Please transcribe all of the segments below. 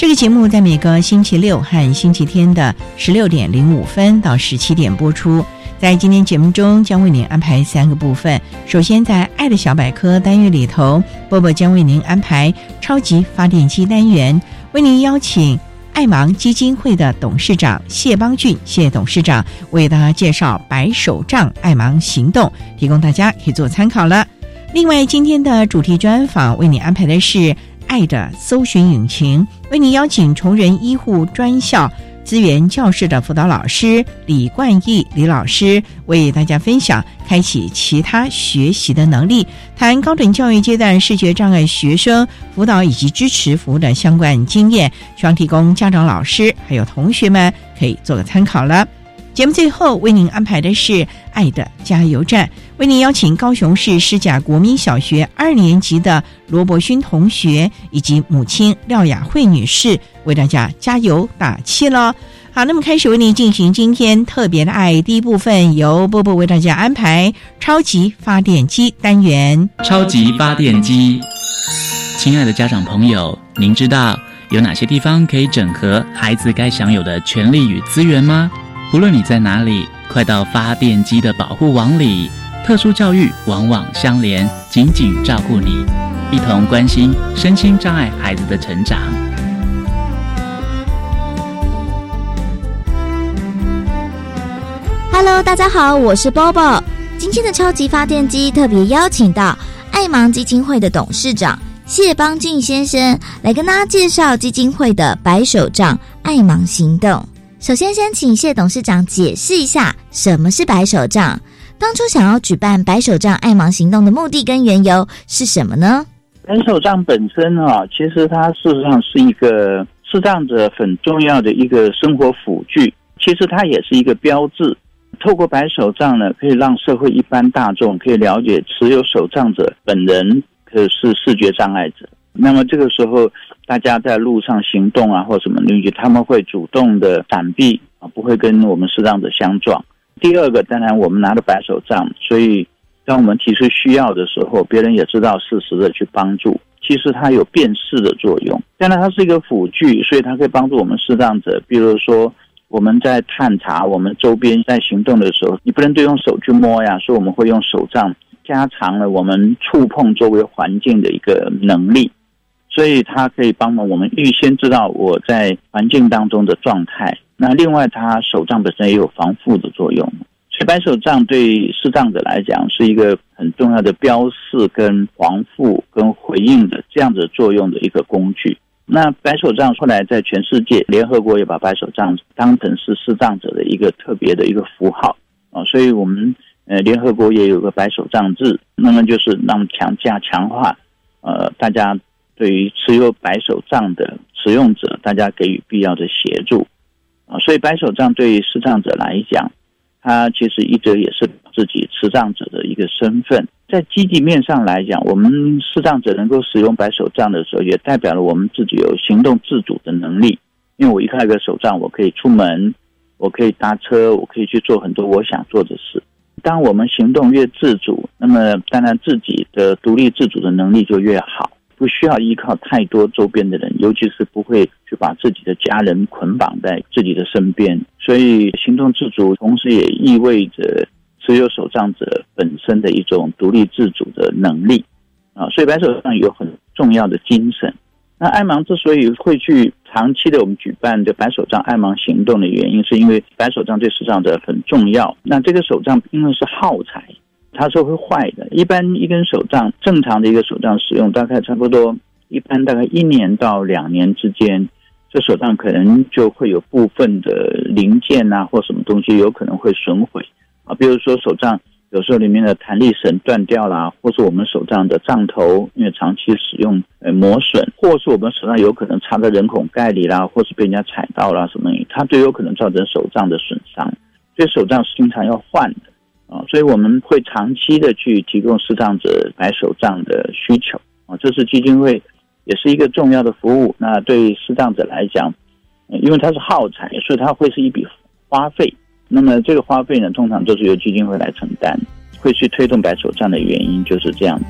这个节目在每个星期六和星期天的十六点零五分到十七点播出。在今天节目中，将为您安排三个部分。首先，在“爱的小百科”单元里头，波波将为您安排“超级发电机”单元，为您邀请爱芒基金会的董事长谢邦俊谢董事长为大家介绍“白手杖爱芒行动”，提供大家可以做参考了。另外，今天的主题专访为您安排的是。爱的搜寻引擎为您邀请崇仁医护专校资源教室的辅导老师李冠义李老师为大家分享开启其他学习的能力，谈高等教育阶段视觉障碍学生辅导以及支持服务的相关经验，希望提供家长、老师还有同学们可以做个参考了。节目最后为您安排的是爱的加油站。为您邀请高雄市师甲国民小学二年级的罗伯勋同学以及母亲廖雅慧女士为大家加油打气了。好，那么开始为您进行今天特别的爱第一部分，由波波为大家安排超级发电机单元。超级发电机，亲爱的家长朋友，您知道有哪些地方可以整合孩子该享有的权利与资源吗？无论你在哪里，快到发电机的保护网里。特殊教育往往相连，紧紧照顾你，一同关心身心障碍孩子的成长。Hello，大家好，我是 Bobo。今天的超级发电机特别邀请到爱芒基金会的董事长谢邦俊先生来跟大家介绍基金会的白手杖爱芒行动。首先，先请谢董事长解释一下什么是白手杖。当初想要举办白手杖爱盲行动的目的跟缘由是什么呢？白手杖本身啊，其实它事实上是一个视障者很重要的一个生活辅具，其实它也是一个标志。透过白手杖呢，可以让社会一般大众可以了解持有手杖者本人可是视觉障碍者。那么这个时候，大家在路上行动啊，或什么东西，他们会主动的闪避啊，不会跟我们视障者相撞。第二个，当然我们拿着白手杖，所以当我们提出需要的时候，别人也知道适时的去帮助。其实它有辨识的作用。当然，它是一个辅具，所以它可以帮助我们适当者。比如说，我们在探查我们周边在行动的时候，你不能都用手去摸呀，所以我们会用手杖，加强了我们触碰周围环境的一个能力。所以它可以帮忙我们预先知道我在环境当中的状态。那另外，它手杖本身也有防护的作用，所以白手杖对视障者来讲是一个很重要的标示、跟防护、跟回应的这样子作用的一个工具。那白手杖后来在全世界，联合国也把白手杖当成是视障者的一个特别的一个符号啊，所以我们呃联合国也有个白手杖制，那么就是让强加强化呃大家对于持有白手杖的使用者，大家给予必要的协助。啊，所以白手杖对于视障者来讲，它其实一直也是自己持杖者的一个身份。在积极面上来讲，我们视障者能够使用白手杖的时候，也代表了我们自己有行动自主的能力。因为我一开个手杖，我可以出门，我可以搭车，我可以去做很多我想做的事。当我们行动越自主，那么当然自己的独立自主的能力就越好，不需要依靠太多周边的人，尤其是不会去把自己的家人捆绑在自己的身边。所以行动自主，同时也意味着持有手杖者本身的一种独立自主的能力啊。所以白手杖有很重要的精神。那爱盲之所以会去长期的我们举办的白手杖爱盲行动的原因，是因为白手杖对视障者很重要。那这个手杖因为是耗材，它是会坏的。一般一根手杖正常的一个手杖使用大概差不多，一般大概一年到两年之间，这手杖可能就会有部分的零件啊或什么东西有可能会损毁啊，比如说手杖。有时候里面的弹力绳断掉了，或是我们手杖的杖头因为长期使用呃磨损，或是我们手上有可能插在人孔盖里啦，或是被人家踩到了什么，它都有可能造成手杖的损伤。所以手杖是经常要换的啊，所以我们会长期的去提供视障者买手杖的需求啊，这是基金会也是一个重要的服务。那对视障者来讲，因为它是耗材，所以它会是一笔花费。那么这个花费呢，通常都是由基金会来承担。会去推动白手杖的原因就是这样子。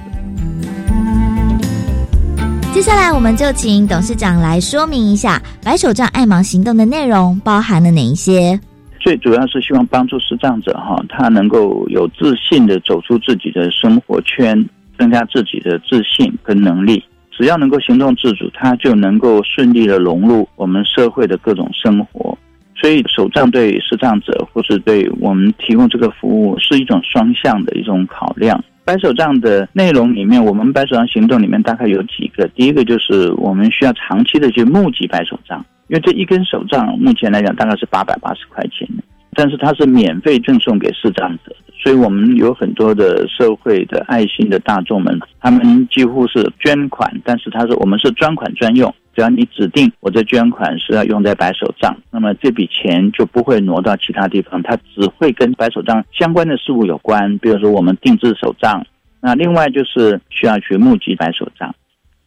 接下来，我们就请董事长来说明一下白手杖爱盲行动的内容包含了哪一些。最主要是希望帮助视障者哈，他能够有自信的走出自己的生活圈，增加自己的自信跟能力。只要能够行动自主，他就能够顺利的融入我们社会的各种生活。所以手杖对视障者或是对我们提供这个服务是一种双向的一种考量。白手杖的内容里面，我们白手杖行动里面大概有几个。第一个就是我们需要长期的去募集白手杖，因为这一根手杖目前来讲大概是八百八十块钱，但是它是免费赠送给视障者。所以我们有很多的社会的爱心的大众们，他们几乎是捐款，但是他说我们是专款专用，只要你指定我的捐款是要用在白手杖，那么这笔钱就不会挪到其他地方，它只会跟白手杖相关的事物有关，比如说我们定制手杖，那另外就是需要去募集白手杖。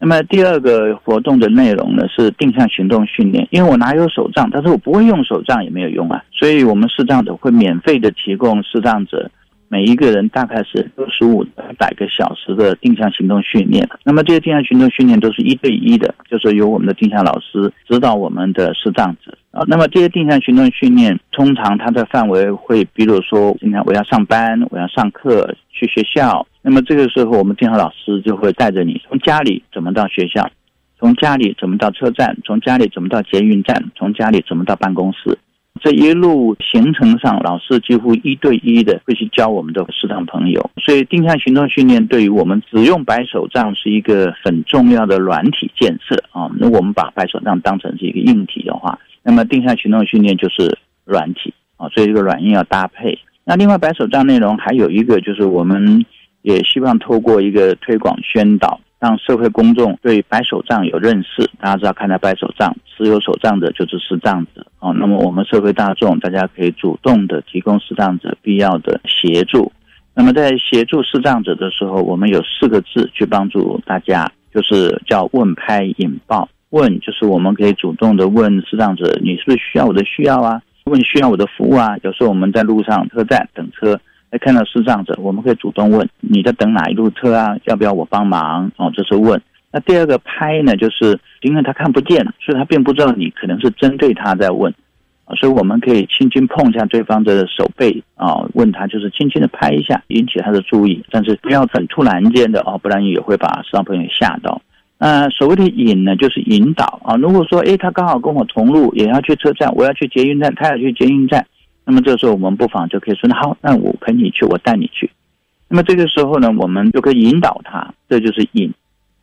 那么第二个活动的内容呢是定向行动训练，因为我哪有手杖，但是我不会用手杖也没有用啊，所以我们视障者会免费的提供视障者。每一个人大概是六十五到一百个小时的定向行动训练。那么这些定向行动训练都是一对一的，就是由我们的定向老师指导我们的视障者啊。那么这些定向行动训练，通常它的范围会，比如说今天我要上班，我要上课，去学校。那么这个时候，我们定向老师就会带着你从家里怎么到学校，从家里怎么到车站，从家里怎么到捷运站，从家里怎么到办公室。这一路行程上，老师几乎一对一的会去教我们的视障朋友，所以定向行动训练对于我们只用白手杖是一个很重要的软体建设啊。那我们把白手杖当成是一个硬体的话，那么定向行动训练就是软体啊，所以这个软硬要搭配。那另外白手杖内容还有一个就是我们也希望透过一个推广宣导。让社会公众对白手杖有认识，大家知道看到白手杖，持有手杖的就是视障者哦。那么我们社会大众，大家可以主动的提供视障者必要的协助。那么在协助视障者的时候，我们有四个字去帮助大家，就是叫问拍引爆。问就是我们可以主动的问视障者，你是不是需要我的需要啊？问需要我的服务啊？有时候我们在路上车站等车。看到视障者，我们可以主动问你在等哪一路车啊？要不要我帮忙？哦，这是问。那第二个拍呢，就是因为他看不见，所以他并不知道你可能是针对他在问，所以我们可以轻轻碰一下对方的手背啊，问他就是轻轻的拍一下，引起他的注意，但是不要很突然间的哦，不然也会把视障朋友吓到。那所谓的引呢，就是引导啊。如果说诶，他刚好跟我同路，也要去车站，我要去捷运站，他要去捷运站。那么这时候，我们不妨就可以说：“那好，那我陪你去，我带你去。”那么这个时候呢，我们就可以引导他，这就是引。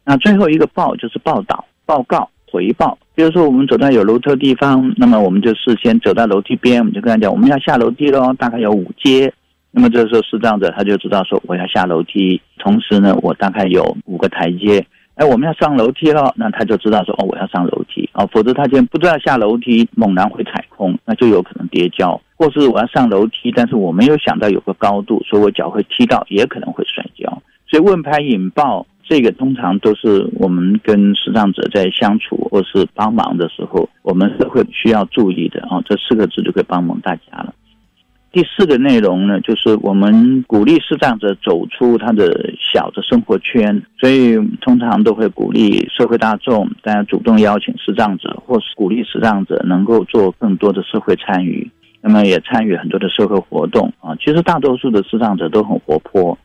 那最后一个报就是报道、报告、回报。比如说，我们走到有楼梯的地方，那么我们就事先走到楼梯边，我们就跟他讲：“我们要下楼梯喽，大概有五阶。”那么这时候，是这样子，他就知道说：“我要下楼梯，同时呢，我大概有五个台阶。”哎，我们要上楼梯了，那他就知道说：“哦，我要上楼梯啊，否则他今天不知道下楼梯，猛然会踩空，那就有可能跌跤。”或是我要上楼梯，但是我没有想到有个高度，所以我脚会踢到，也可能会摔跤。所以问拍引爆这个通常都是我们跟视障者在相处或是帮忙的时候，我们是会需要注意的啊。这四个字就可以帮忙大家了。第四个内容呢，就是我们鼓励视障者走出他的小的生活圈，所以通常都会鼓励社会大众，大家主动邀请视障者，或是鼓励视障者能够做更多的社会参与，那么也参与很多的社会活动啊。其实大多数的视障者都很活泼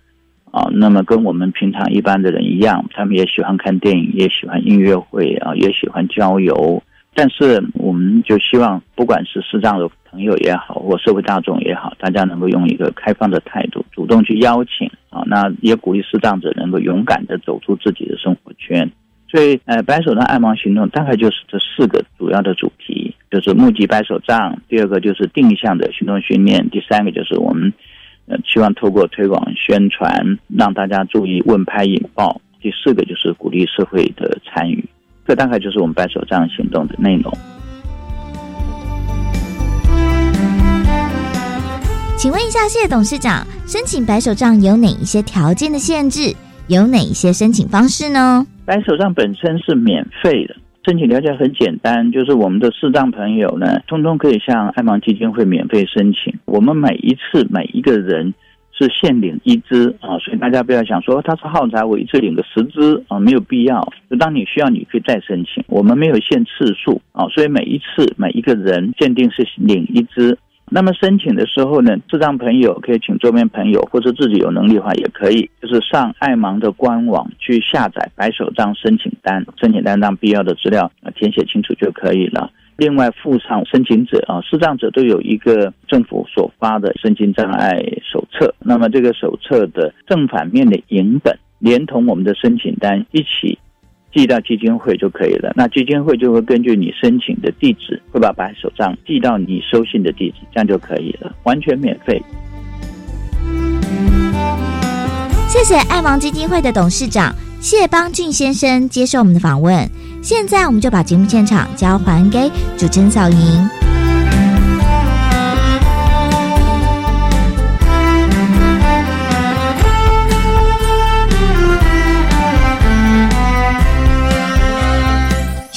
啊，那么跟我们平常一般的人一样，他们也喜欢看电影，也喜欢音乐会啊，也喜欢郊游。但是我们就希望，不管是视障的朋友也好，或社会大众也好，大家能够用一个开放的态度，主动去邀请啊，那也鼓励视障者能够勇敢的走出自己的生活圈。所以，呃，白手杖爱盲行动大概就是这四个主要的主题，就是募集白手杖，第二个就是定向的行动训练，第三个就是我们呃希望透过推广宣传，让大家注意问拍引爆，第四个就是鼓励社会的参与。这大概就是我们白手杖行动的内容。请问一下，谢董事长，申请白手杖有哪一些条件的限制？有哪一些申请方式呢？白手杖本身是免费的，申请条件很简单，就是我们的视障朋友呢，通通可以向爱盲基金会免费申请。我们每一次每一个人。是限领一支啊，所以大家不要想说他是耗材，我一次领个十支啊，没有必要。就当你需要，你可以再申请。我们没有限次数啊，所以每一次每一个人限定是领一支。那么申请的时候呢，智障朋友可以请周边朋友，或者自己有能力的话也可以，就是上爱盲的官网去下载白手杖申请单，申请单上必要的资料填写清楚就可以了。另外附上申请者啊，视障者都有一个政府所发的身心障碍手册。那么这个手册的正反面的影本，连同我们的申请单一起寄到基金会就可以了。那基金会就会根据你申请的地址，会把白手杖寄到你收信的地址，这样就可以了，完全免费。谢谢爱盲基金会的董事长谢邦俊先生接受我们的访问。现在我们就把节目现场交还给主持人小莹。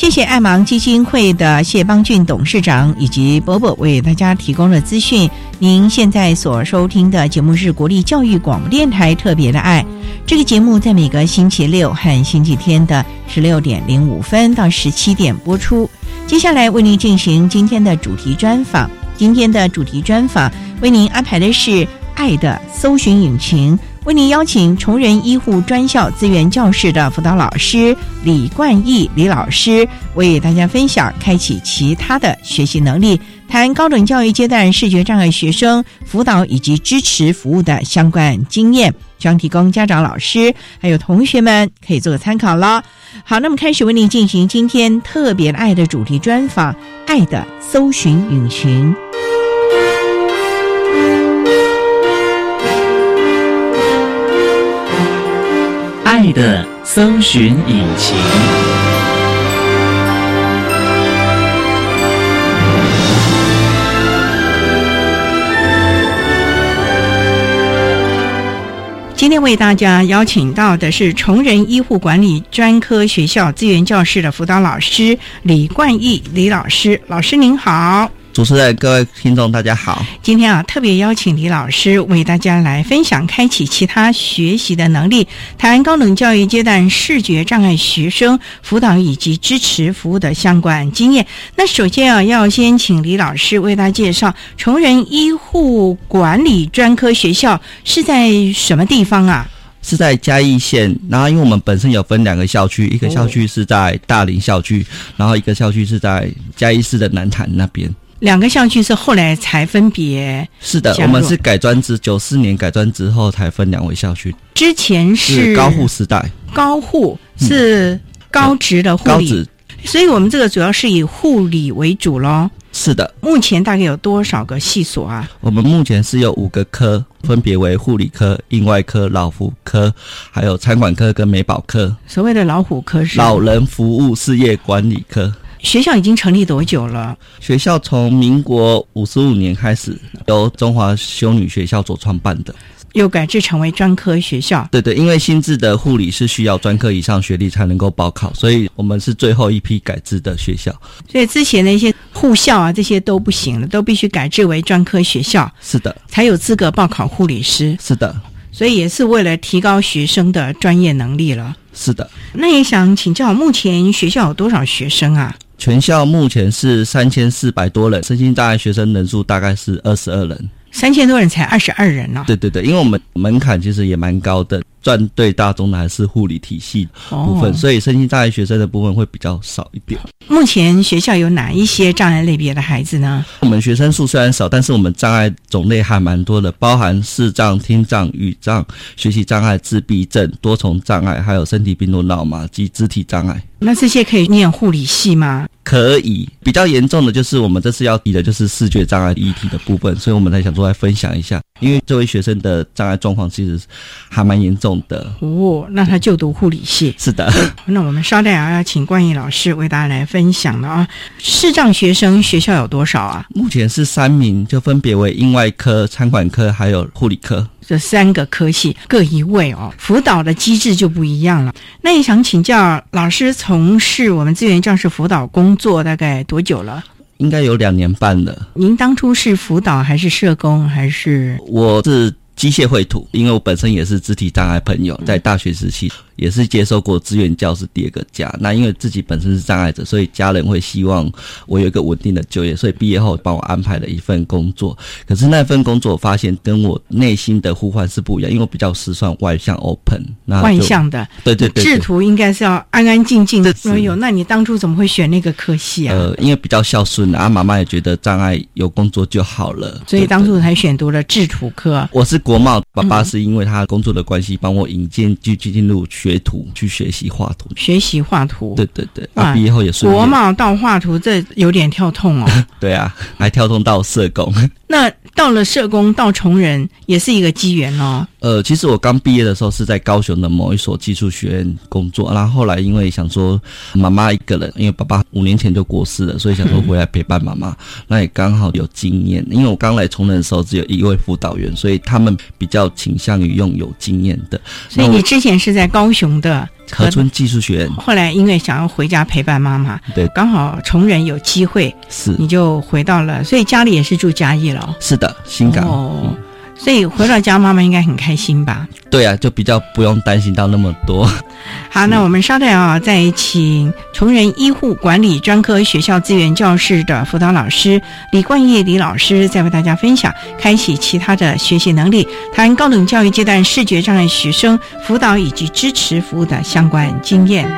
谢谢爱芒基金会的谢邦俊董事长以及伯伯为大家提供了资讯。您现在所收听的节目是国立教育广播电台特别的爱。这个节目在每个星期六和星期天的十六点零五分到十七点播出。接下来为您进行今天的主题专访。今天的主题专访为您安排的是《爱的搜寻引擎》，为您邀请崇仁医护专校资源教室的辅导老师李冠义李老师为大家分享开启其他的学习能力。谈高等教育阶段视觉障碍学生辅导以及支持服务的相关经验，将提供家长、老师还有同学们可以做个参考了。好，那么开始为您进行今天特别爱的主题专访，《爱的搜寻引擎》。爱的搜寻引擎。今天为大家邀请到的是崇仁医护管理专科学校资源教室的辅导老师李冠义李老师，老师您好。主持人、各位听众，大家好。今天啊，特别邀请李老师为大家来分享开启其他学习的能力，谈高等教育阶段视觉障碍学生辅导以及支持服务的相关经验。那首先啊，要先请李老师为大家介绍崇仁医护管理专科学校是在什么地方啊？是在嘉义县。然后，因为我们本身有分两个校区，一个校区是在大林校区，然后一个校区是在嘉义市的南坛那边。两个校区是后来才分别是的，我们是改专之九四年改专之后才分两位校区。之前是高护时代，高护是高职的护理，所以我们这个主要是以护理为主喽。是的，目前大概有多少个系所啊？我们目前是有五个科，分别为护理科、应外科、老福科，还有餐馆科跟美保科。所谓的老虎科是老人服务事业管理科。学校已经成立多久了？学校从民国五十五年开始由中华修女学校所创办的。又改制成为专科学校。对对，因为新制的护理是需要专科以上学历才能够报考，所以我们是最后一批改制的学校。所以之前的一些护校啊，这些都不行了，都必须改制为专科学校，是的，才有资格报考护理师。是的，所以也是为了提高学生的专业能力了。是的。那也想请教，目前学校有多少学生啊？全校目前是三千四百多人，身心障碍学生人数大概是二十二人。三千多人才二十二人呢、对对对，因为我们门槛其实也蛮高的，赚对大中的还是护理体系部分，哦所以身心障碍学生的部分会比较少一点。目前学校有哪一些障碍类别的孩子呢？我们学生数虽然少，但是我们障碍种类还蛮多的，包含视障、听障、语障、学习障碍、自闭症、多重障碍，还有身体病、脑麻及肢体障碍。那这些可以念护理系吗？可以比较严重的就是我们这次要提的就是视觉障碍议题的部分，所以我们才想出来分享一下，因为这位学生的障碍状况其实还蛮严重的。哦，那他就读护理系。是的，那我们稍待啊，要请冠毅老师为大家来分享了啊。视障学生学校有多少啊？目前是三名，就分别为应外科、餐馆科还有护理科。这三个科系各一位哦，辅导的机制就不一样了。那也想请教老师，从事我们资源教师辅导工作大概多久了？应该有两年半了。您当初是辅导还是社工还是？我是机械绘图，因为我本身也是肢体障碍朋友，在大学时期也是接受过志愿教师第二个家。那因为自己本身是障碍者，所以家人会希望我有一个稳定的就业，所以毕业后帮我安排了一份工作。可是那份工作我发现跟我内心的呼唤是不一样，因为我比较时算、外向、open，那外，向的，对对对对。制图应该是要安安静静的。是哎呦，那你当初怎么会选那个科系啊？呃，因为比较孝顺啊，妈妈也觉得障碍有工作就好了，所以当初才选读了制图科。我是国贸，爸爸嗯是因为他工作的关系，帮我引荐去去进入学徒，去学习画图。学习画图，对对对，哇啊，毕业后也是国贸到画图，这有点跳痛哦。对啊，还跳痛到社工。那到了社工到崇仁，也是一个机缘哦。呃，其实我刚毕业的时候是在高雄的某一所技术学院工作，然后后来因为想说妈妈一个人，因为爸爸五年前就过世了，所以想说回来陪伴妈妈。那也刚好有经验，因为我刚来崇仁的时候只有一位辅导员，所以他们比较倾向于用有经验的。所以你之前是在高雄的河村技术学院，后来因为想要回家陪伴妈妈，对刚好崇仁有机会，是你就回到了，所以家里也是住嘉义了哦。是的，新港。哦，所以回到家，妈妈应该很开心吧？对啊，就比较不用担心到那么多。好，那我们稍待啊，再请崇仁医护管理专科学校资源教室的辅导老师李冠业李老师，再为大家分享开启其他的学习能力，谈高等教育阶段视觉障碍学生辅导以及支持服务的相关经验。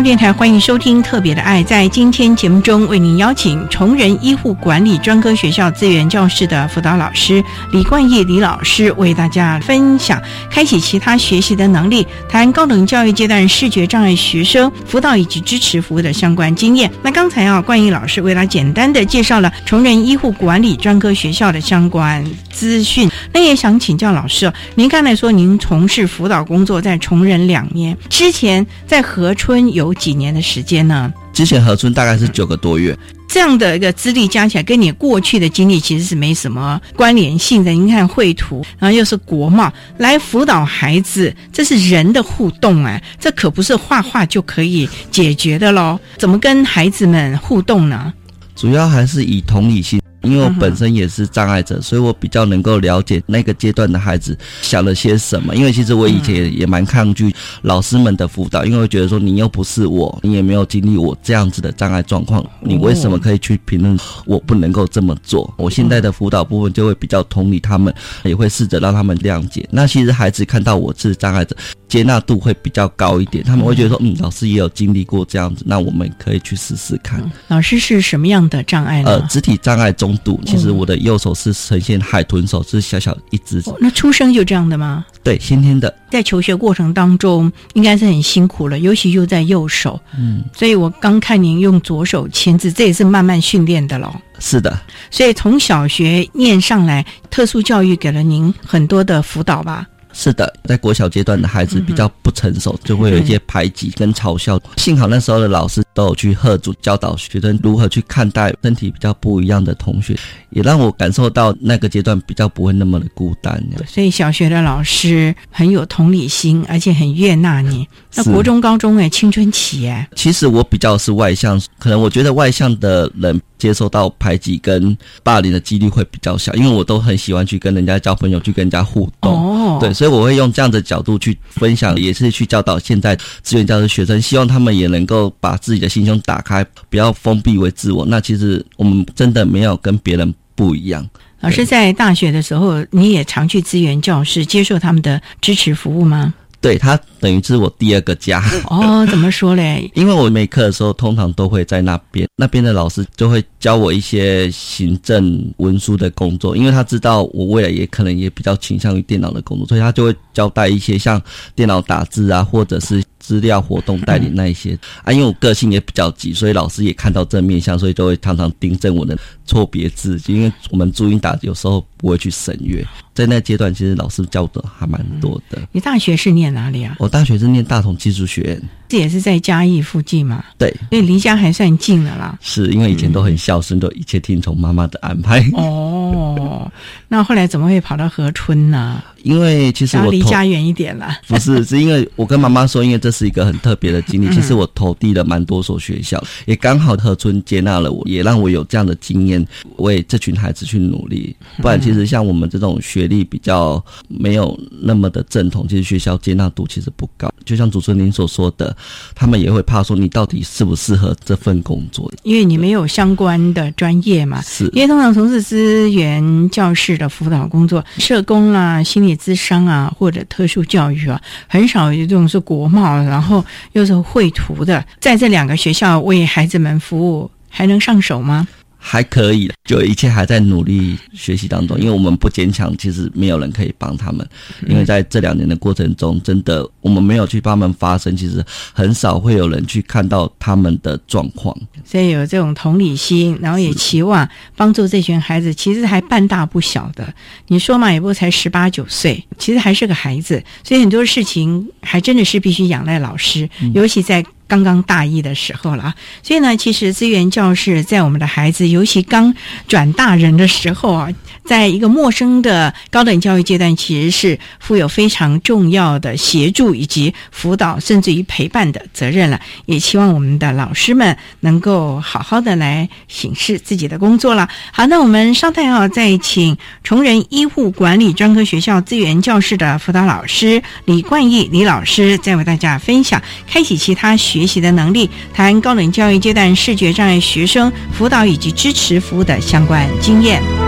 电台欢迎收听《特别的爱》。在今天节目中，为您邀请崇仁医护管理专科学校资源教室的辅导老师李冠业李老师，为大家分享开启其他学习的能力，谈高等教育阶段视觉障碍学生辅导以及支持服务的相关经验。那刚才啊，冠业老师为他简单的介绍了崇仁医护管理专科学校的相关资讯。那也想请教老师，您刚才说您从事辅导工作在崇仁两年，之前在和春有几年的时间呢？之前何村大概是九个多月，这样的一个资历加起来，跟你过去的经历其实是没什么关联性的。你看绘图，然后又是国贸来辅导孩子，这是人的互动啊，这可不是画画就可以解决的喽。怎么跟孩子们互动呢？主要还是以同理心。因为我本身也是障碍者，所以我比较能够了解那个阶段的孩子想了些什么。因为其实我以前也蛮抗拒老师们的辅导，因为我觉得说你又不是我，你也没有经历我这样子的障碍状况，你为什么可以去评论我不能够这么做？我现在的辅导部分就会比较同理他们，也会试着让他们谅解。那其实孩子看到我是障碍者，接纳度会比较高一点，他们会觉得说，嗯，老师也有经历过这样子，那我们可以去试试看。老师是什么样的障碍呢？呃，肢体障碍中。度其实我的右手是呈现海豚手，是小小一只。那出生就这样的吗？对，先天的。在求学过程当中，应该是很辛苦了，尤其又在右手。嗯，所以我刚看您用左手签字，这也是慢慢训练的喽。是的。所以从小学念上来，特殊教育给了您很多的辅导吧。是的，在国小阶段的孩子比较不成熟，就会有一些排挤跟嘲笑。幸好那时候的老师都有去喝阻教导学生如何去看待身体比较不一样的同学，也让我感受到那个阶段比较不会那么的孤单。所以小学的老师很有同理心，而且很悦纳你。那国中、高中哎，青春期哎，其实我比较是外向，可能我觉得外向的人。接受到排挤跟霸凌的几率会比较小，因为我都很喜欢去跟人家交朋友，去跟人家互动。哦，对，所以我会用这样的角度去分享，也是去教导现在资源教师学生，希望他们也能够把自己的心胸打开，不要封闭为自我。那其实我们真的没有跟别人不一样。老师在大学的时候，你也常去资源教室接受他们的支持服务吗？对他等于是我第二个家 哦，怎么说嘞？因为我没课的时候，通常都会在那边，那边的老师就会教我一些行政文书的工作，因为他知道我未来也可能也比较倾向于电脑的工作，所以他就会交代一些像电脑打字啊，或者是。资料活动带领那一些啊，因为我个性也比较急，所以老师也看到正面相，所以就会常常订正我的错别字。因为我们注音打有时候不会去审阅，在那阶段其实老师教的还蛮多的。你大学是念哪里啊？我大学是念大同技术学院。这也是在嘉义附近嘛？对，所以离家还算近了啦。是因为以前都很孝顺，都一切听从妈妈的安排。哦，那后来怎么会跑到河村呢？因为其实我离家远一点了。不是，是因为我跟妈妈说，因为这是一个很特别的经历。其实我投递了蛮多所学校，也刚好河村接纳了我，也让我有这样的经验，为这群孩子去努力。不然，其实像我们这种学历比较没有那么的正统，其实学校接纳度其实不高。就像主持人您所说的。他们也会怕说你到底适不适合这份工作，因为你没有相关的专业嘛。是，因为通常从事资源教室的辅导工作，社工啦、心理咨商啊，或者特殊教育啊，很少有这种是国贸，然后又是绘图的，在这两个学校为孩子们服务，还能上手吗？还可以，就一切还在努力学习当中。因为我们不坚强，其实没有人可以帮他们。因为在这两年的过程中，真的我们没有去帮他们发声，其实很少会有人去看到他们的状况。所以有这种同理心，然后也期望帮助这群孩子，其实还半大不小的。你说嘛，也不才十八九岁，其实还是个孩子，所以很多事情还真的是必须仰赖老师，尤其在。刚刚大一的时候了啊，所以呢，其实资源教室在我们的孩子，尤其刚转大人的时候啊，在一个陌生的高等教育阶段，其实是负有非常重要的协助以及辅导，甚至于陪伴的责任了。也希望我们的老师们能够好好的来行事自己的工作了。好，那我们稍待啊，再请崇仁医护管理专科学校资源教室的辅导老师李冠义李老师，再为大家分享开启其他学。学习的能力，谈高等教育阶段视觉障碍学生辅导以及支持服务的相关经验。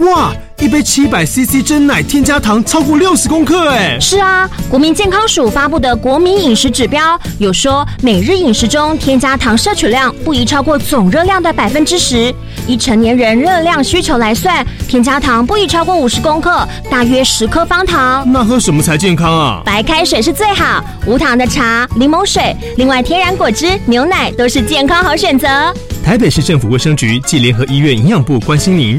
哇！一杯七百 CC 真奶添加糖超过六十公克，哎，是啊，国民健康署发布的国民饮食指标有说，每日饮食中添加糖摄取量不宜超过总热量的百分之十。以成年人热量需求来算，添加糖不宜超过五十公克，大约十颗方糖。那喝什么才健康啊？白开水是最好，无糖的茶、柠檬水，另外天然果汁、牛奶都是健康好选择。台北市政府卫生局暨联合医院营养部关心您。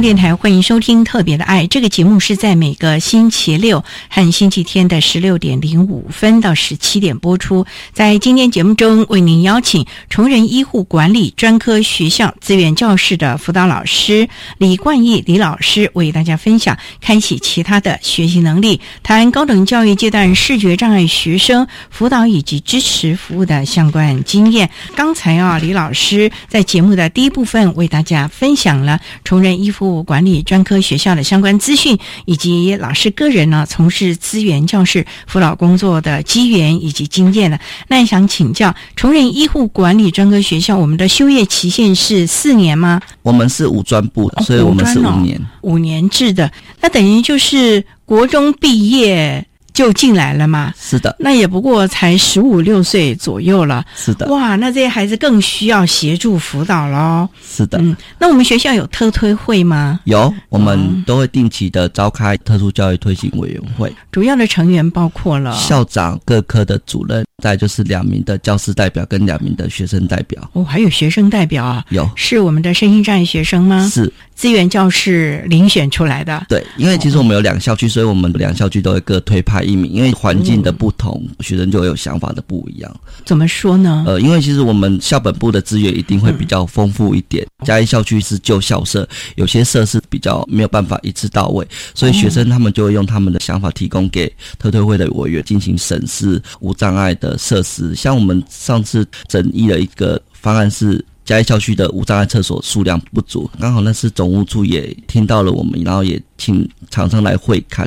电台欢迎收听《特别的爱》这个节目，是在每个星期六和星期天的十六点零五分到十七点播出。在今天节目中，为您邀请崇仁医护管理专科学校资源教室的辅导老师李冠义李老师，为大家分享开启其他的学习能力，谈高等教育阶段视觉障碍学生辅导以及支持服务的相关经验。刚才啊，李老师在节目的第一部分为大家分享了崇仁医护。管理专科学校的相关资讯，以及老师个人呢从事资源教室辅导工作的机缘以及经验呢？那想请教，崇仁医护管理专科学校，我们的修业期限是四年吗？我们是五专部的，所以我们是五年，五年制的。那等于就是国中毕业。就进来了嘛？是的，那也不过才十五六岁左右了。是的，哇，那这些孩子更需要协助辅导喽。是的，嗯，那我们学校有特推会吗？有，我们都会定期的召开特殊教育推行委员会，主要的成员包括了校长、各科的主任，再就是两名的教师代表跟两名的学生代表。哦，还有学生代表啊？有，是我们的身心障碍学生吗？是。资源教室遴选出来的，对，因为其实我们有两个校区，所以我们两校区都会各推派一名，因为环境的不同，学生就有想法的不一样。怎么说呢？呃，因为其实我们校本部的资源一定会比较丰富一点，嘉义校区是旧校舍，有些设施比较没有办法一次到位，所以学生他们就会用他们的想法提供给特推会的委员进行审视无障碍的设施。像我们上次整议的一个方案是。嘉义校区的无障碍厕所数量不足，刚好那次总务处也听到了我们，然后也请厂商来会看，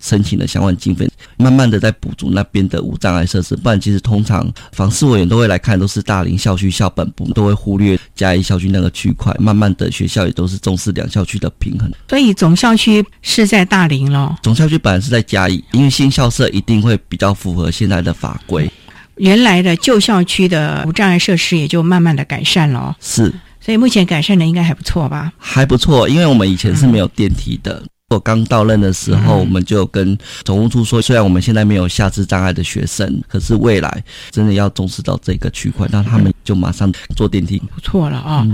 申请了相关经费，慢慢的在补足那边的无障碍设施。不然其实通常访视委员都会来看，都是大林校区校本部都会忽略嘉义校区那个区块。慢慢的学校也都是重视两校区的平衡。所以总校区是在大林咯。总校区本来是在嘉义，因为新校舍一定会比较符合现在的法规。原来的旧校区的无障碍设施也就慢慢的改善了，是，所以目前改善的应该还不错吧？还不错，因为我们以前是没有电梯的。我刚到任的时候，我们就跟总务处说，虽然我们现在没有下肢障碍的学生，可是未来真的要重视到这个区块，那他们就马上坐电梯。不错了啊，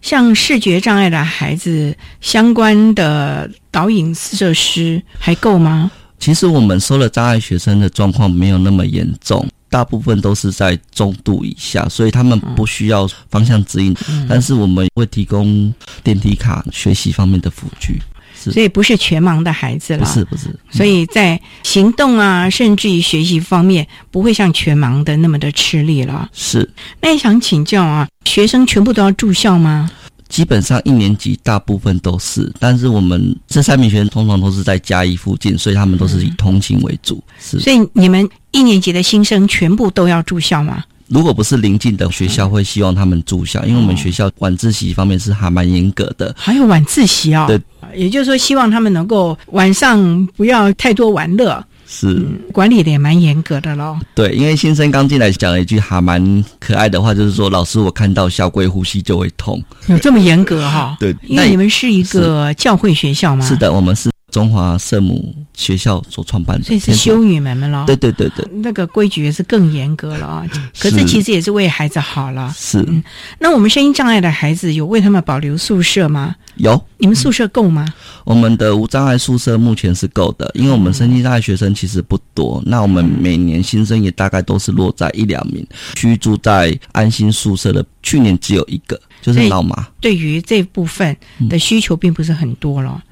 像视觉障碍的孩子，相关的导引设施还够吗？其实我们收了障碍学生的状况没有那么严重，大部分都是在中度以下，所以他们不需要方向指引，但是我们会提供电梯卡、学习方面的辅具。所以不是全盲的孩子了，不是不是，所以在行动啊，甚至于学习方面，不会像全盲的那么的吃力了。是。那也想请教啊，学生全部都要住校吗？基本上一年级大部分都是，但是我们这三名学生通常都是在嘉义附近，所以他们都是以通勤为主。是。所以你们一年级的新生全部都要住校吗？如果不是临近的学校，会希望他们住校，因为我们学校晚自习方面是还蛮严格的。还有晚自习啊？对，也就是说，希望他们能够晚上不要太多玩乐，是管理的也蛮严格的喽。对，因为新生刚进来讲了一句还蛮可爱的话，就是说：“老师，我看到校规呼吸就会痛。”有这么严格哈？对，因为你们是一个教会学校吗？是的，我们是。中华圣母学校所创办的，所以是修女们们了。对对对对，那个规矩也是更严格了啊。可是其实也是为孩子好了。是。嗯，那我们声音障碍的孩子有为他们保留宿舍吗？有。你们宿舍够吗？我们的无障碍宿舍目前是够的，因为我们身心障碍学生其实不多。那我们每年新生也大概都是落在一两名。居住在安心宿舍的，去年只有一个，就是老马。对于这部分的需求并不是很多了。对。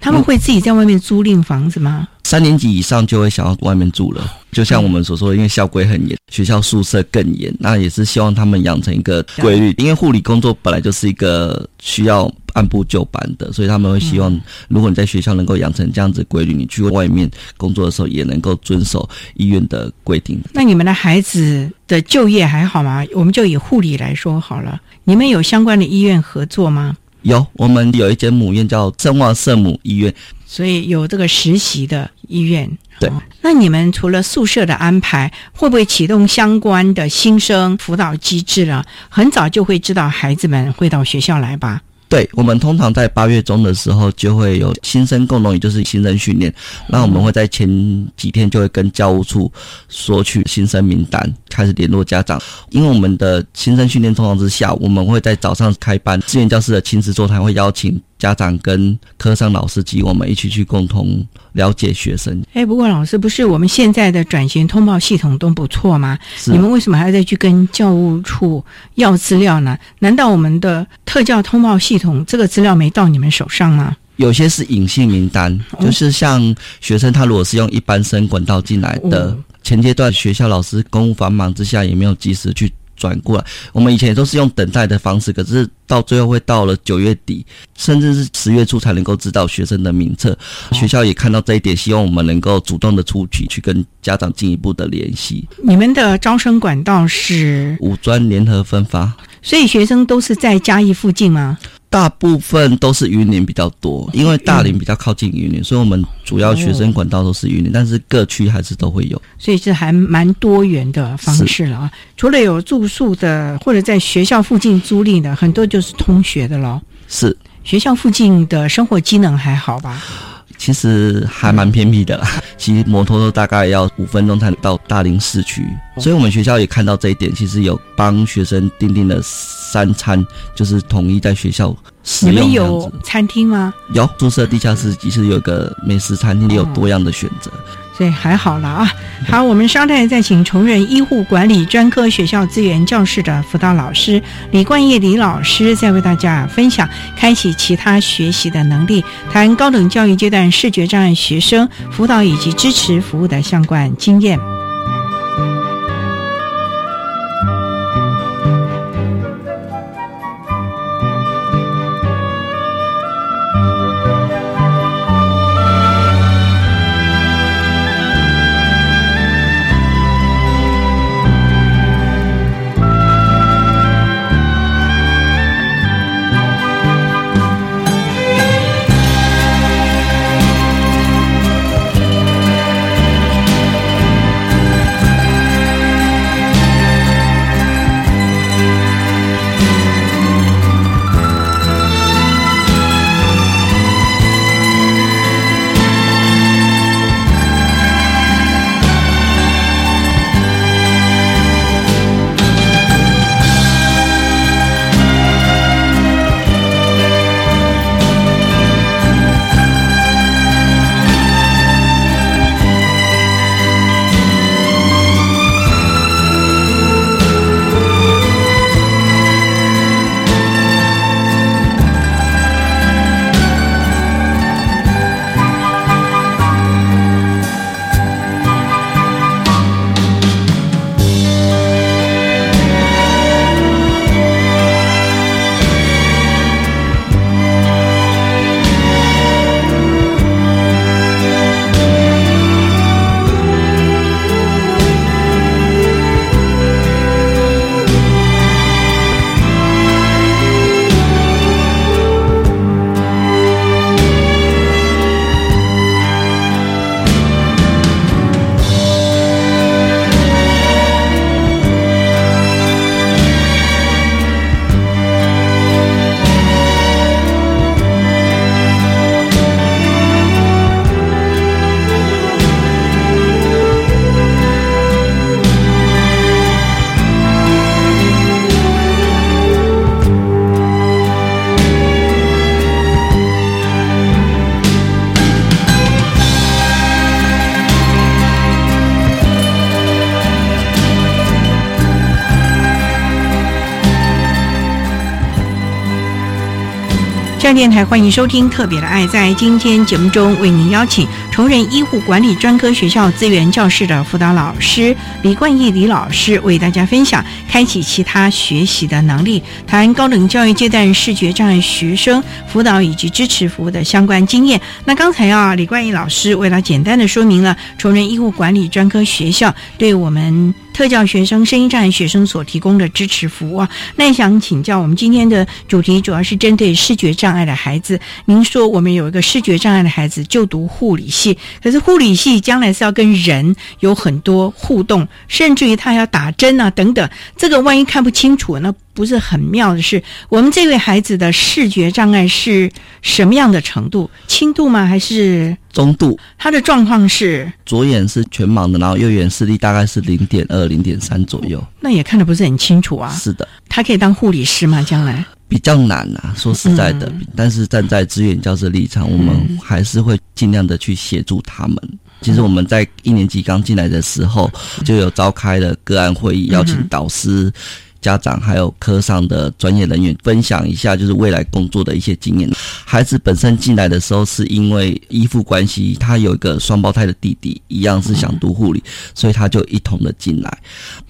他们会自己在外面租赁房子吗？三年级以上就会想要外面住了。就像我们所说，因为校规很严，学校宿舍更严，那也是希望他们养成一个规律。因为护理工作本来就是一个需要按部就班的，所以他们会希望，如果你在学校能够养成这样子规律，你去外面工作的时候也能够遵守医院的规定。那你们的孩子的就业还好吗？我们就以护理来说好了，你们有相关的医院合作吗？有，我们有一间母院叫正旺圣母医院，所以有这个实习的医院。对，那你们除了宿舍的安排，会不会启动相关的新生辅导机制了？很早就会知道孩子们会到学校来吧？对，我们通常在八月中的时候就会有新生共同，也就是新生训练。那我们会在前几天就会跟教务处索取新生名单，开始联络家长。因为我们的新生训练通常之下午，我们会在早上开班，志愿教师的亲子座谈会邀请。家长跟科上老师及我们一起去共同了解学生。哎，不过老师不是我们现在的转型通报系统都不错吗？你们为什么还要再去跟教务处要资料呢？难道我们的特教通报系统这个资料没到你们手上吗？有些是隐性名单，就是像学生他如果是用一般生管道进来的，前阶段学校老师公务繁忙之下也没有及时去。转过来，我们以前都是用等待的方式，可是到最后会到了九月底，甚至是十月初才能够知道学生的名册。学校也看到这一点，希望我们能够主动的出去，去跟家长进一步的联系。你们的招生管道是五专联合分发，所以学生都是在嘉义附近吗？大部分都是云林比较多，因为大林比较靠近云林，所以我们主要学生管道都是云林，但是各区还是都会有，所以是还蛮多元的方式了啊。除了有住宿的或者在学校附近租赁的，很多就是通学的咯。是学校附近的生活机能还好吧？其实还蛮偏僻的，骑摩托车大概要五分钟才能到大林市区，所以我们学校也看到这一点，其实有帮学生订定了三餐，就是统一在学校使用。你们有餐厅吗？有，宿舍地下室其实有个美食餐厅，也有多样的选择。对还好了啊。好，我们稍待再请重仁医护管理专科学校资源教室的辅导老师李冠业李老师，再为大家分享开启其他学习的能力，谈高等教育阶段视觉障碍学生辅导以及支持服务的相关经验。电台欢迎收听《特别的爱》。在今天节目中，为您邀请崇仁医护管理专科学校资源教室的辅导老师李冠义李老师，为大家分享开启其他学习的能力，谈高等教育阶段视觉障碍学生辅导以及支持服务的相关经验。那刚才啊，李冠义老师为了简单的说明了崇仁医护管理专科学校对我们。特教学生、声音障碍学生所提供的支持服务啊，那想请教我们今天的主题主要是针对视觉障碍的孩子。您说我们有一个视觉障碍的孩子就读护理系，可是护理系将来是要跟人有很多互动，甚至于他要打针啊等等，这个万一看不清楚，那不是很妙的是，我们这位孩子的视觉障碍是什么样的程度？轻度吗？还是中度？他的状况是左眼是全盲的，然后右眼视力大概是零点二、零点三左右。那也看得不是很清楚啊。是的，他可以当护理师吗？将来比较难啊，说实在的。但是站在资源教师立场，我们还是会尽量的去协助他们。其实我们在一年级刚进来的时候，就有召开了个案会议，邀请导师。家长还有科上的专业人员分享一下，就是未来工作的一些经验。孩子本身进来的时候，是因为依附关系，他有一个双胞胎的弟弟，一样是想读护理，所以他就一同的进来。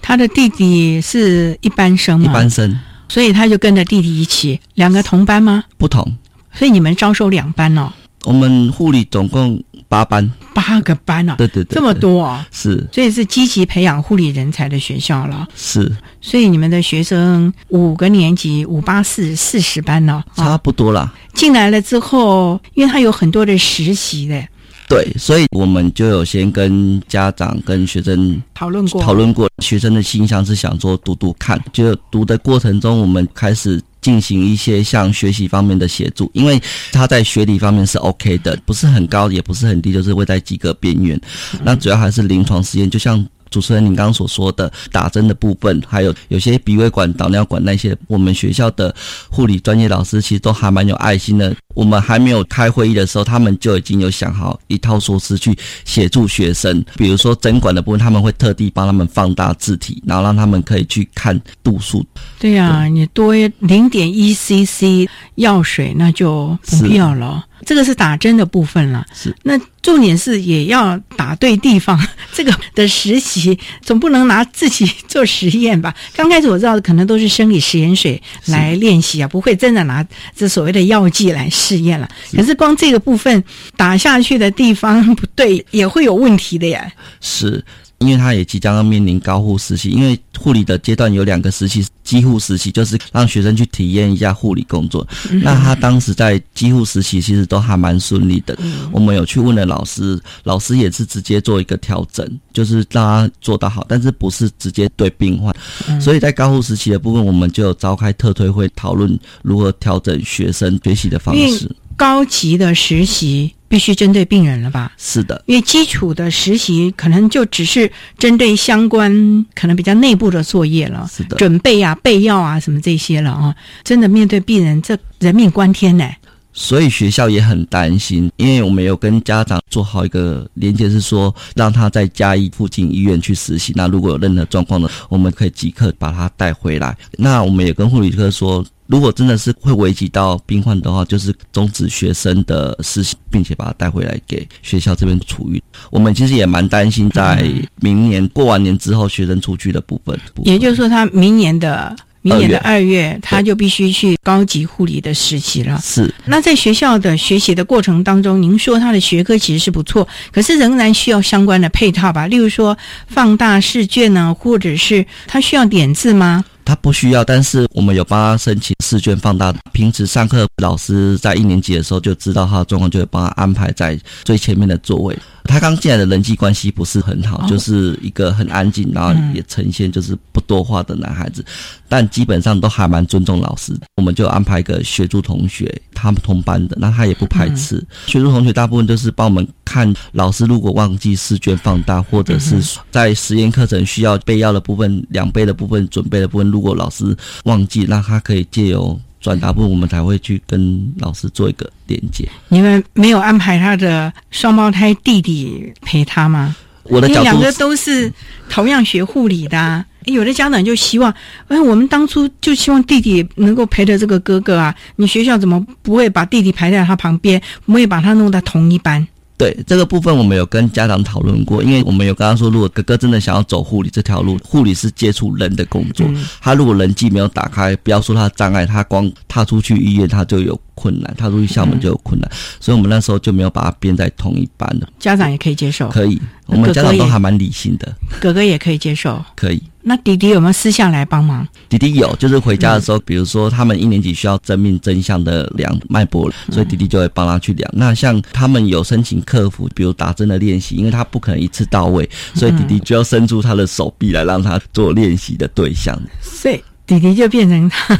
他的弟弟是一般生吗？一般生，所以他就跟着弟弟一起，两个同班吗？不同，所以你们招收两班哦。我们护理总共八班，八个班啊！对对对，这么多啊！是，所以是积极培养护理人才的学校了。是，所以你们的学生五个年级五八四四十班呢，差不多啦。进来了之后，因为他有很多的实习的，对，所以我们就有先跟家长跟学生讨论过，讨论过学生的心想是想说读读看，就读的过程中，我们开始。进行一些像学习方面的协助，因为他在学理方面是 OK 的，不是很高，也不是很低，就是会在及格边缘。那主要还是临床实验，就像。主持人，您刚刚所说的打针的部分，还有有些鼻胃管、导尿管那些，我们学校的护理专业老师其实都还蛮有爱心的。我们还没有开会议的时候，他们就已经有想好一套措施去协助学生。比如说针管的部分，他们会特地帮他们放大字体，然后让他们可以去看度数。对呀，你多零点一 CC 药水，那就不必要了。这个是打针的部分了，是那重点是也要打对地方。这个的实习总不能拿自己做实验吧？刚开始我知道的可能都是生理实验水来练习啊，不会真的拿这所谓的药剂来试验了。可是光这个部分打下去的地方不对，也会有问题的呀。是。因为他也即将要面临高护实习，因为护理的阶段有两个实习，基护实习就是让学生去体验一下护理工作。那他当时在基护实习其实都还蛮顺利的。我们有去问了老师，老师也是直接做一个调整，就是让他做到好，但是不是直接对病患。所以在高护实习的部分，我们就召开特推会讨论如何调整学生学习的方式。高级的实习。必须针对病人了吧？是的，因为基础的实习可能就只是针对相关可能比较内部的作业了，是的，准备啊、备药啊什么这些了啊。真的面对病人，这人命关天呢。所以学校也很担心，因为我们有跟家长做好一个连接，是说让他在嘉义附近医院去实习。那如果有任何状况呢，我们可以即刻把他带回来。那我们也跟护理科说。如果真的是会危及到病患的话，就是终止学生的实习，并且把他带回来给学校这边处理。我们其实也蛮担心，在明年过完年之后，学生出去的部分。也就是说，他明年的明年的二月，他就必须去高级护理的实习了。是。那在学校的学习的过程当中，您说他的学科其实是不错，可是仍然需要相关的配套吧？例如说放大试卷呢，或者是他需要点字吗？他不需要，但是我们有帮他申请试卷放大。平时上课，老师在一年级的时候就知道他的状况，就会帮他安排在最前面的座位。他刚进来的人际关系不是很好，就是一个很安静，然后也呈现就是不多话的男孩子，但基本上都还蛮尊重老师。我们就安排一个学助同学，他们同班的，那他也不排斥。学助同学大部分都是帮我们看老师，如果忘记试卷放大，或者是在实验课程需要备要的部分、两倍的部分、准备的部分，如果老师忘记，那他可以借由。转达部，我们才会去跟老师做一个连接。你们没有安排他的双胞胎弟弟陪他吗？我的两个都是同样学护理的，有的家长就希望，哎，我们当初就希望弟弟能够陪着这个哥哥啊，你学校怎么不会把弟弟排在他旁边，不会把他弄到同一班？对这个部分，我们有跟家长讨论过，因为我们有刚刚说，如果哥哥真的想要走护理这条路，护理是接触人的工作，他如果人际没有打开，不要说他障碍，他光踏出去医院他就有困难，踏出去校门就有困难，所以我们那时候就没有把他编在同一班。的。家长也可以接受，可以，我们家长都还蛮理性的，哥哥也可以接受，可以。那弟弟有没有私下来帮忙？弟弟有，就是回家的时候，比如说他们一年级需要真命真相的量脉搏，所以弟弟就会帮他去量。那像他们有申请客服，比如打针的练习，因为他不可能一次到位，所以弟弟就要伸出他的手臂来让他做练习的对象。所以弟弟就变成他，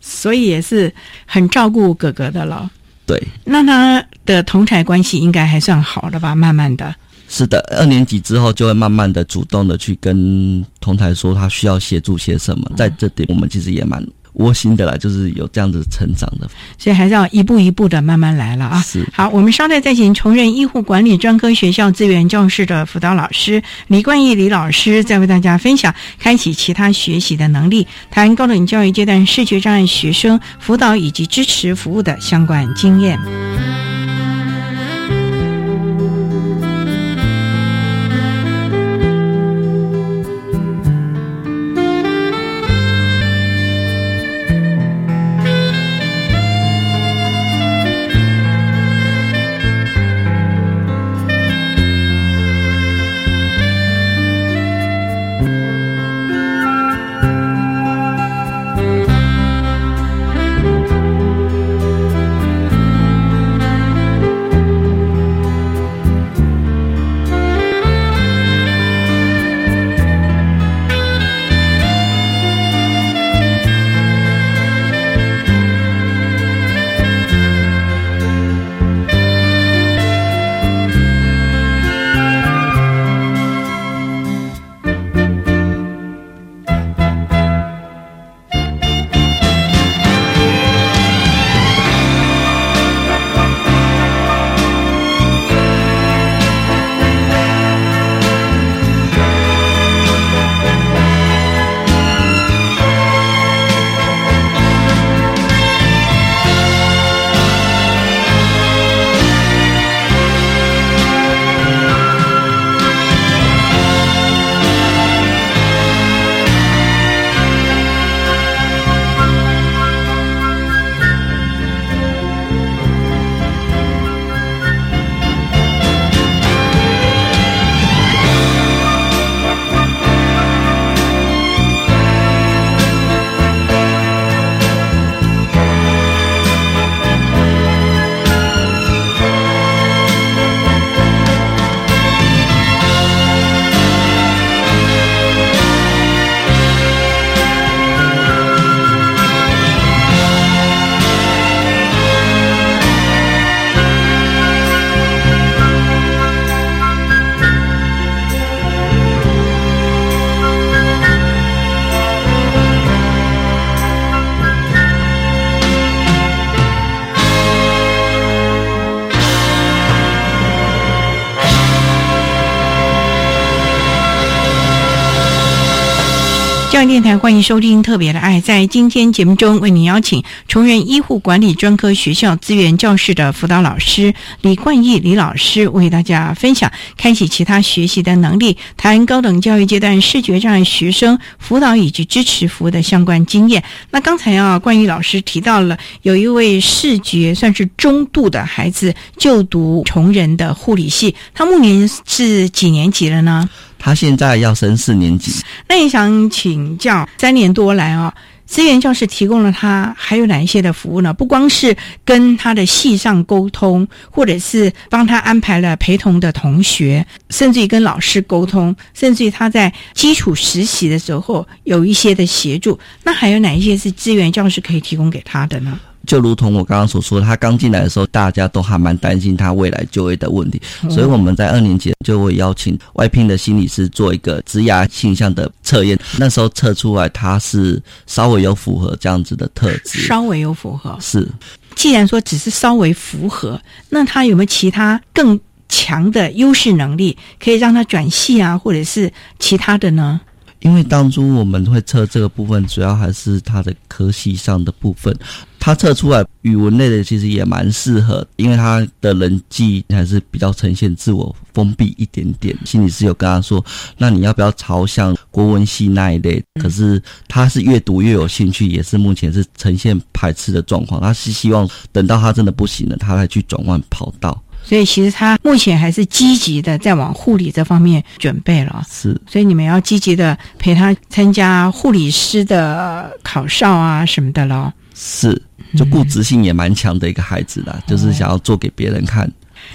所以也是很照顾哥哥的了。对，那他的同台关系应该还算好的吧？慢慢的。是的，二年级之后就会慢慢的主动的去跟同台说他需要协助些什么，在这点我们其实也蛮窝心的啦，就是有这样子成长的，所以还是要一步一步的慢慢来了啊。是，好，我们稍待再请重任医护管理专科学校资源教室的辅导老师李冠义李老师，再为大家分享开启其他学习的能力，谈高等教育阶段视觉障碍学生辅导以及支持服务的相关经验。电台欢迎收听《特别的爱》。在今天节目中，为您邀请崇仁医护管理专科学校资源教室的辅导老师李冠义李老师，为大家分享开启其他学习的能力，谈高等教育阶段视觉障碍学生辅导以及支持服务的相关经验。那刚才啊，冠义老师提到了有一位视觉算是中度的孩子就读崇仁的护理系，他目前是几年级了呢？他现在要升四年级，那也想请教，三年多来啊，资源教室提供了他还有哪一些的服务呢？不光是跟他的系上沟通，或者是帮他安排了陪同的同学，甚至于跟老师沟通，甚至于他在基础实习的时候有一些的协助。那还有哪一些是资源教室可以提供给他的呢？就如同我刚刚所说，他刚进来的时候，大家都还蛮担心他未来就业的问题，所以我们在二年级就会邀请外聘的心理师做一个职涯倾向的测验。那时候测出来他是稍微有符合这样子的特质，稍微有符合是。既然说只是稍微符合，那他有没有其他更强的优势能力，可以让他转系啊，或者是其他的呢？因为当初我们会测这个部分，主要还是他的科系上的部分。他测出来语文类的其实也蛮适合，因为他的人际还是比较呈现自我封闭一点点。心理师有跟他说，那你要不要朝向国文系那一类？可是他是越读越有兴趣，也是目前是呈现排斥的状况。他是希望等到他真的不行了，他再去转换跑道。所以其实他目前还是积极的在往护理这方面准备了。是，所以你们要积极的陪他参加护理师的考哨啊什么的咯。是，就固执性也蛮强的一个孩子啦，就是想要做给别人看。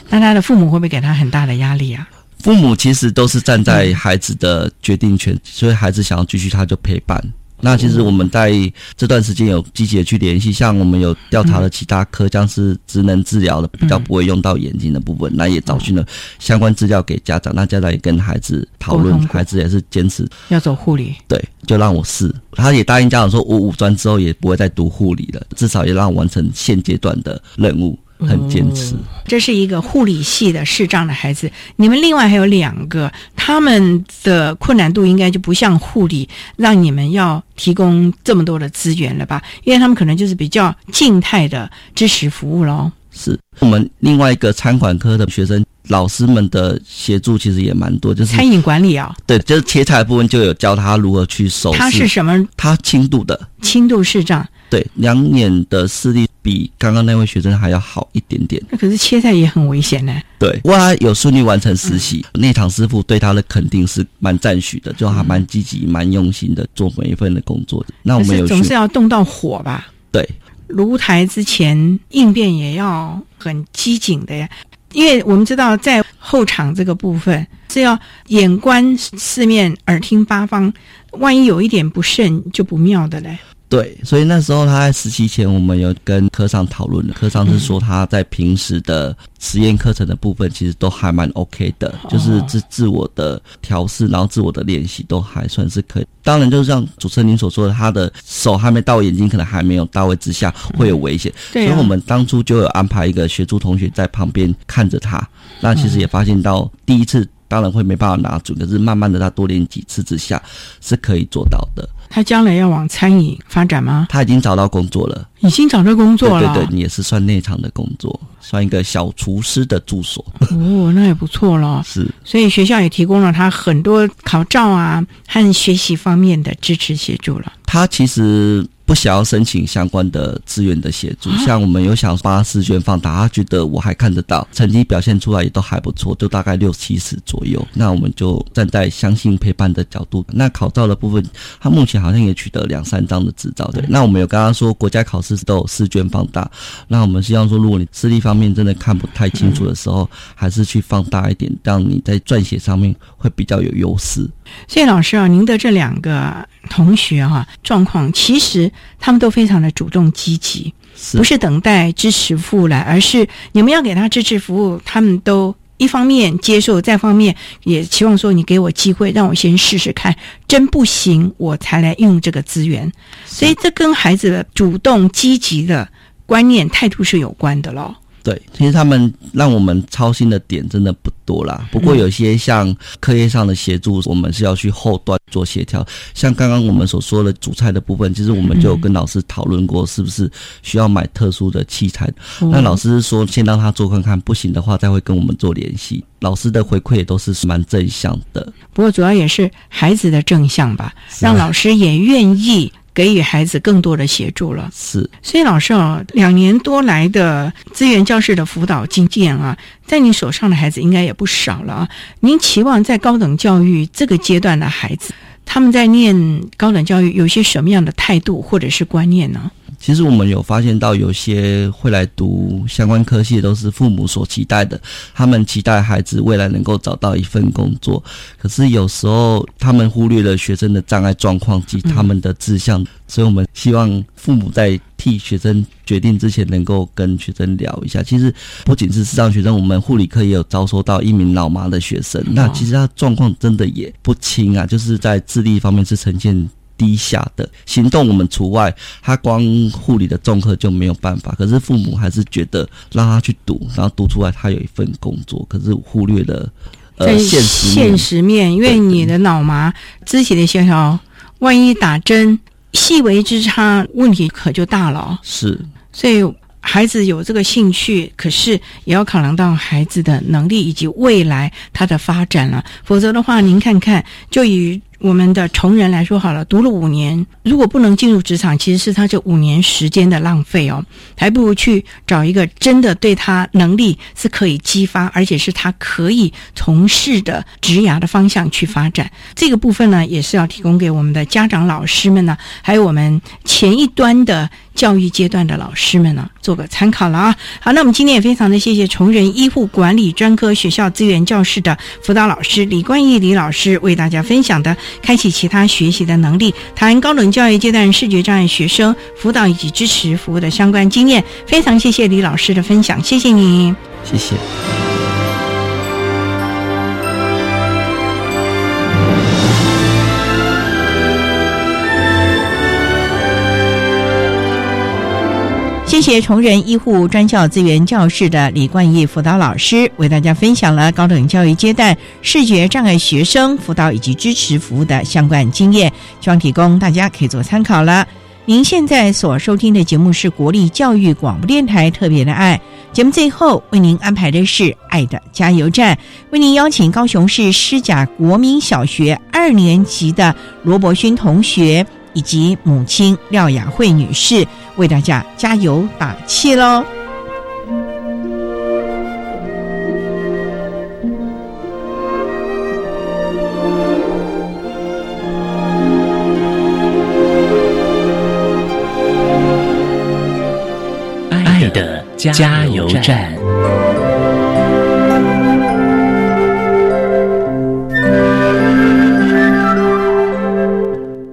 那他的父母会不会给他很大的压力啊？父母其实都是站在孩子的决定权，所以孩子想要继续，他就陪伴。那其实我们在这段时间有积极的去联系，像我们有调查了其他科，像是职能治疗的比较不会用到眼睛的部分，那也找寻了相关资料给家长，那家长也跟孩子讨论，孩子也是坚持。要走护理，对，就让我试，他也答应家长说，我五专之后也不会再读护理了，至少也让我完成现阶段的任务。很坚持，这是一个护理系的视障的孩子。你们另外还有两个，他们的困难度应该就不像护理，让你们要提供这么多的资源了吧？因为他们可能就是比较静态的支持服务喽。是我们另外一个餐馆科的学生，老师们的协助其实也蛮多，就是餐饮管理啊。对，就是切菜部分就有教他如何去手。他是什么？他轻度的轻度视障。对，两眼的视力比刚刚那位学生还要好一点点。那可是切菜也很危险呢。对，哇有顺利完成实习，内堂师傅对他的肯定是蛮赞许的，就还蛮积极、蛮用心的做每一份的工作。那我们有总是要动到火吧？对，炉台之前应变也要很机警的呀，因为我们知道在后场这个部分是要眼观四面、耳听八方，万一有一点不慎就不妙的嘞。对，所以那时候他在实习前，我们有跟科上讨论了。科上是说他在平时的实验课程的部分，其实都还蛮 OK 的，就是自自我的调试，然后自我的练习都还算是可以。当然，就是像主持人您所说的，他的手还没到眼睛，可能还没有到位之下，会有危险。所以我们当初就有安排一个学助同学在旁边看着他。那其实也发现到第一次当然会没办法拿准，可是慢慢的他多练几次之下是可以做到的。他将来要往餐饮发展吗？他已经找到工作了，已经找到工作了。对对，也是算内场的工作，算一个小厨师的住所。哦，那也不错了。是，所以学校也提供了他很多考照啊和学习方面的支持协助了。他其实。不想要申请相关的资源的协助，像我们有想把试卷放大，他觉得我还看得到，成绩表现出来也都还不错，就大概六七十左右。那我们就站在相信陪伴的角度。那考照的部分，他目前好像也取得两三张的执照。对，那我们有跟他说，国家考试都有试卷放大。那我们希望说，如果你视力方面真的看不太清楚的时候，还是去放大一点，让你在撰写上面会比较有优势。谢谢老师啊，您的这两个同学哈，状况其实他们都非常的主动积极，不是等待支持服务来，而是你们要给他支持服务，他们都一方面接受，再方面也期望说你给我机会，让我先试试看，真不行我才来用这个资源。所以这跟孩子的主动积极的观念态度是有关的咯。对，其实他们让我们操心的点真的不多啦。不过有些像课业上的协助，我们是要去后端做协调。像刚刚我们所说的主菜的部分，其实我们就有跟老师讨论过，是不是需要买特殊的器材。那老师说先让他做看看，不行的话再会跟我们做联系。老师的回馈也都是蛮正向的。不过主要也是孩子的正向吧，让老师也愿意。给予孩子更多的协助了，是。所以老师啊，两年多来的资源教室的辅导经验啊，在你手上的孩子应该也不少了啊。您期望在高等教育这个阶段的孩子，他们在念高等教育有些什么样的态度或者是观念呢？其实我们有发现到，有些会来读相关科系，都是父母所期待的。他们期待孩子未来能够找到一份工作，可是有时候他们忽略了学生的障碍状况及他们的志向。所以我们希望父母在替学生决定之前，能够跟学生聊一下。其实不仅是视障学生，我们护理科也有招收到一名老麻的学生。那其实他状况真的也不轻啊，就是在智力方面是呈现。低下的行动，我们除外。他光护理的综合就没有办法。可是父母还是觉得让他去读，然后读出来他有一份工作。可是忽略了呃现实面现实面，因为你的脑麻肢体的协调，万一打针细微之差，问题可就大了哦。是，所以孩子有这个兴趣，可是也要考量到孩子的能力以及未来他的发展了。否则的话，您看看，就以我们的成人来说好了，读了五年，如果不能进入职场，其实是他这五年时间的浪费哦，还不如去找一个真的对他能力是可以激发，而且是他可以从事的职涯的方向去发展。这个部分呢，也是要提供给我们的家长、老师们呢，还有我们前一端的教育阶段的老师们呢，做个参考了啊。好，那我们今天也非常的谢谢崇仁医护管理专科学校资源教室的辅导老师李冠义李老师为大家分享的开启其他学习的能力，谈高等教育阶段视觉障碍学生辅导以及支持服务的相关经验。非常谢谢李老师的分享，谢谢你。谢谢。谢谢崇仁医护专教资源教室的李冠义辅导老师为大家分享了高等教育阶段视觉障碍学生辅导以及支持服务的相关经验，希望提供大家可以做参考了。您现在所收听的节目是国立教育广播电台特别的爱节目，最后为您安排的是爱的加油站，为您邀请高雄市师甲国民小学二年级的罗伯勋同学。以及母亲廖雅慧女士为大家加油打气喽！爱的加油站。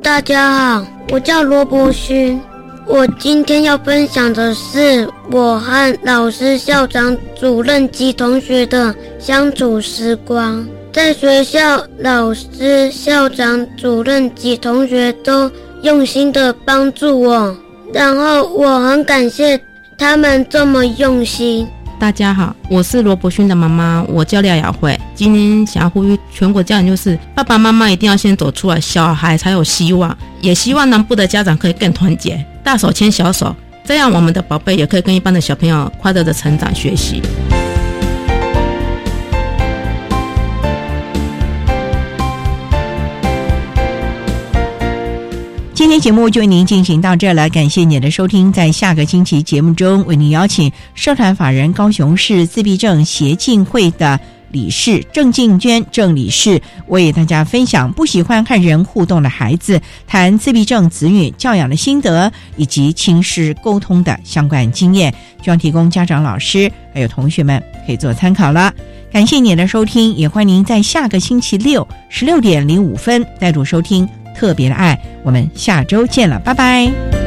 大家好，我叫罗伯勋。我今天要分享的是我和老师、校长、主任及同学的相处时光。在学校，老师、校长、主任及同学都用心的帮助我，然后我很感谢他们这么用心。大家好，我是罗伯勋的妈妈，我叫廖雅慧。今天想要呼吁全国家长，就是爸爸妈妈一定要先走出来，小孩才有希望。也希望南部的家长可以更团结，大手牵小手，这样我们的宝贝也可以跟一般的小朋友快乐的成长学习。今天节目就为您进行到这了，感谢您的收听。在下个星期节目中，为您邀请社团法人高雄市自闭症协进会的理事郑静娟郑理事，为大家分享不喜欢和人互动的孩子，谈自闭症子女教养的心得以及亲师沟通的相关经验，希望提供家长、老师还有同学们可以做参考了。感谢您的收听，也欢迎您在下个星期六十六点零五分再度收听。特别的爱，我们下周见了，拜拜。